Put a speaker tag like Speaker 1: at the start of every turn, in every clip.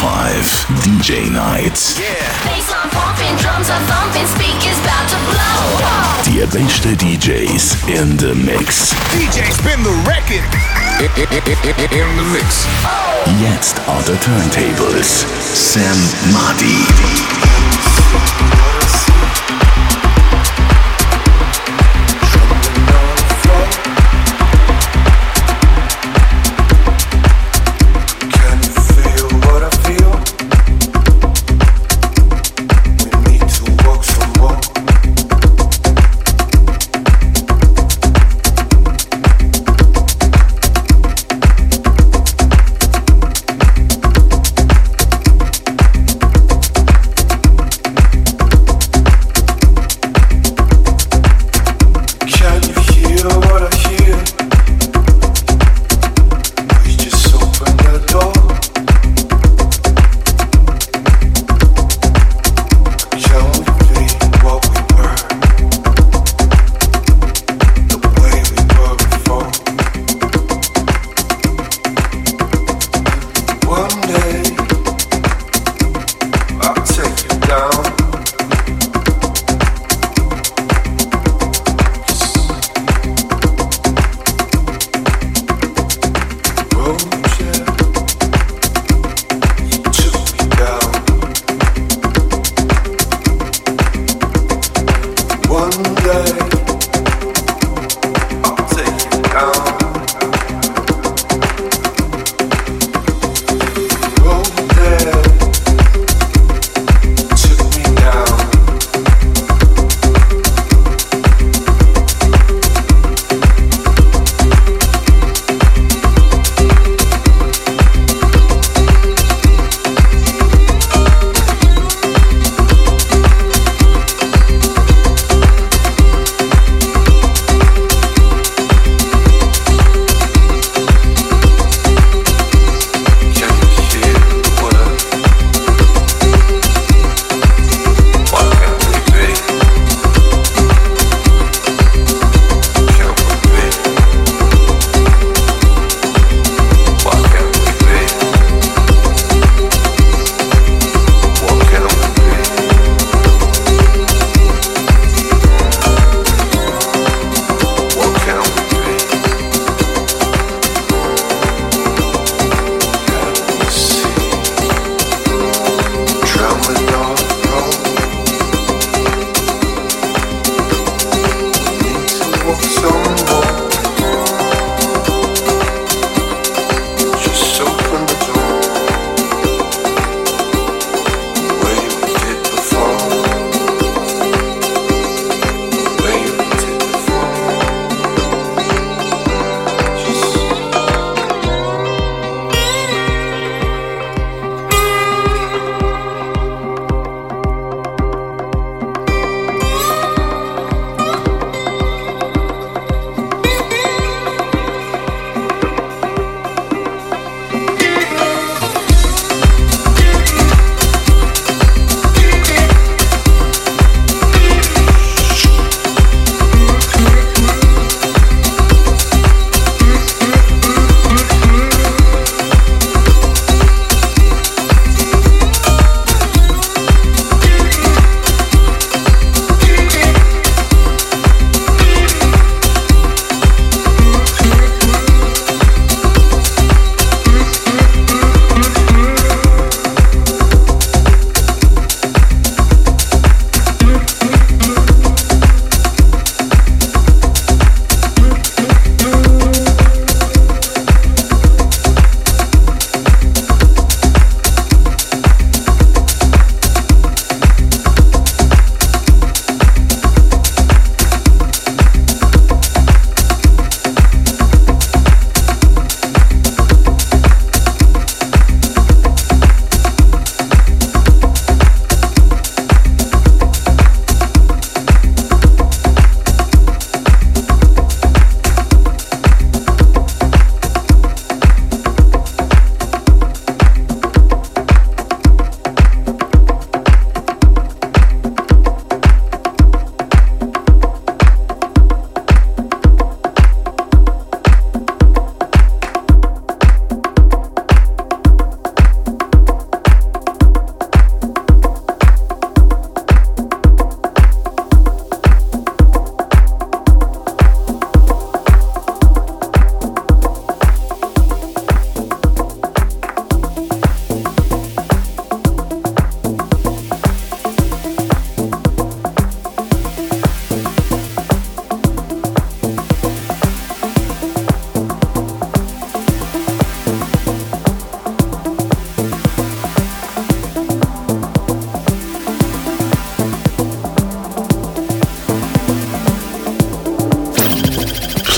Speaker 1: DJ Night. Die beste DJs in the mix.
Speaker 2: DJ spin the record. In the mix.
Speaker 1: Jetzt on the turntables. Sam Madi.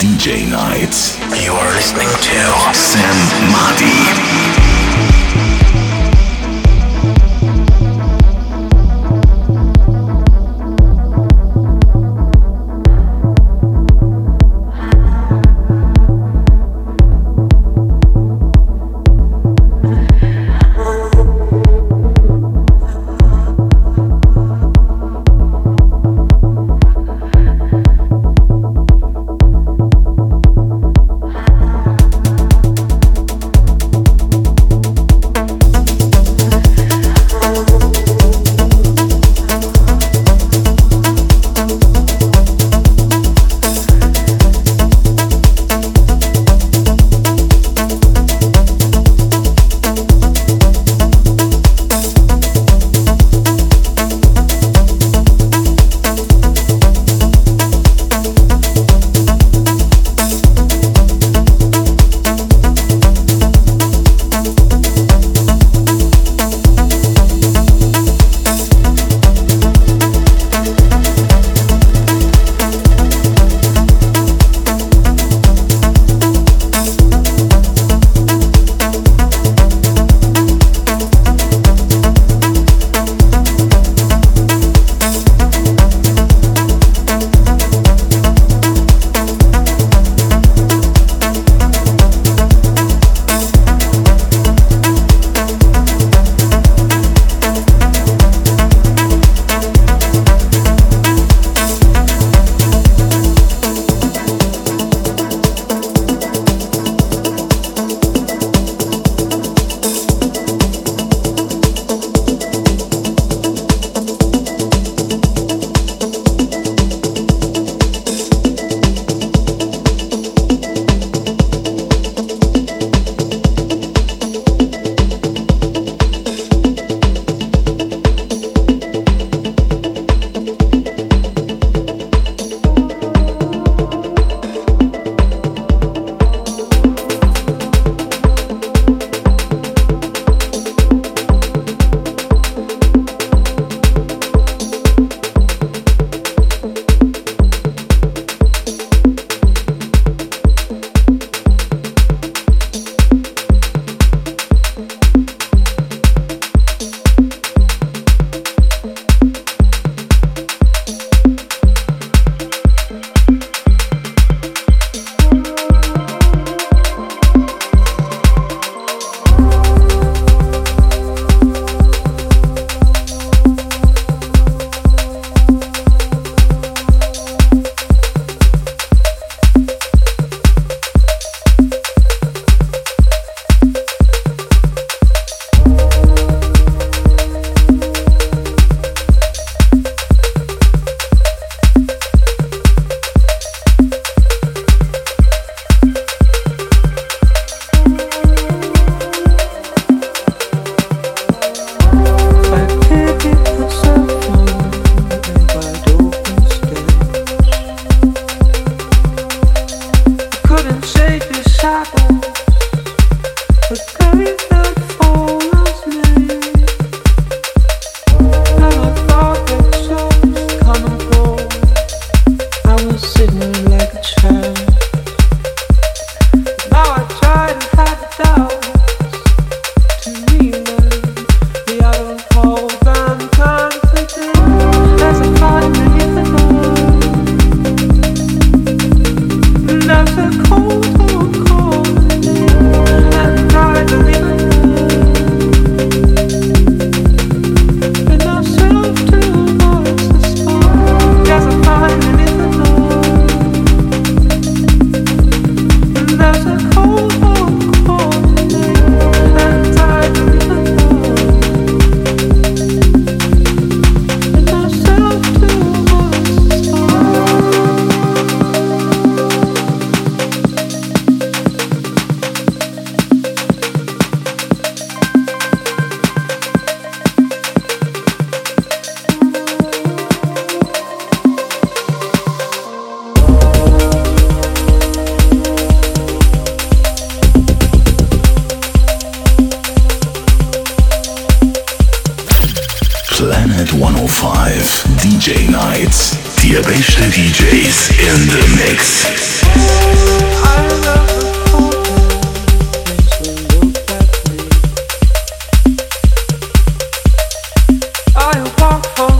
Speaker 3: DJ nights. You are listening to Sam
Speaker 4: Mahdi. Myself walk the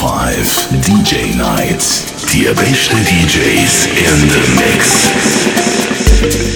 Speaker 4: 105 DJ Nights. Die beste DJs in the mix.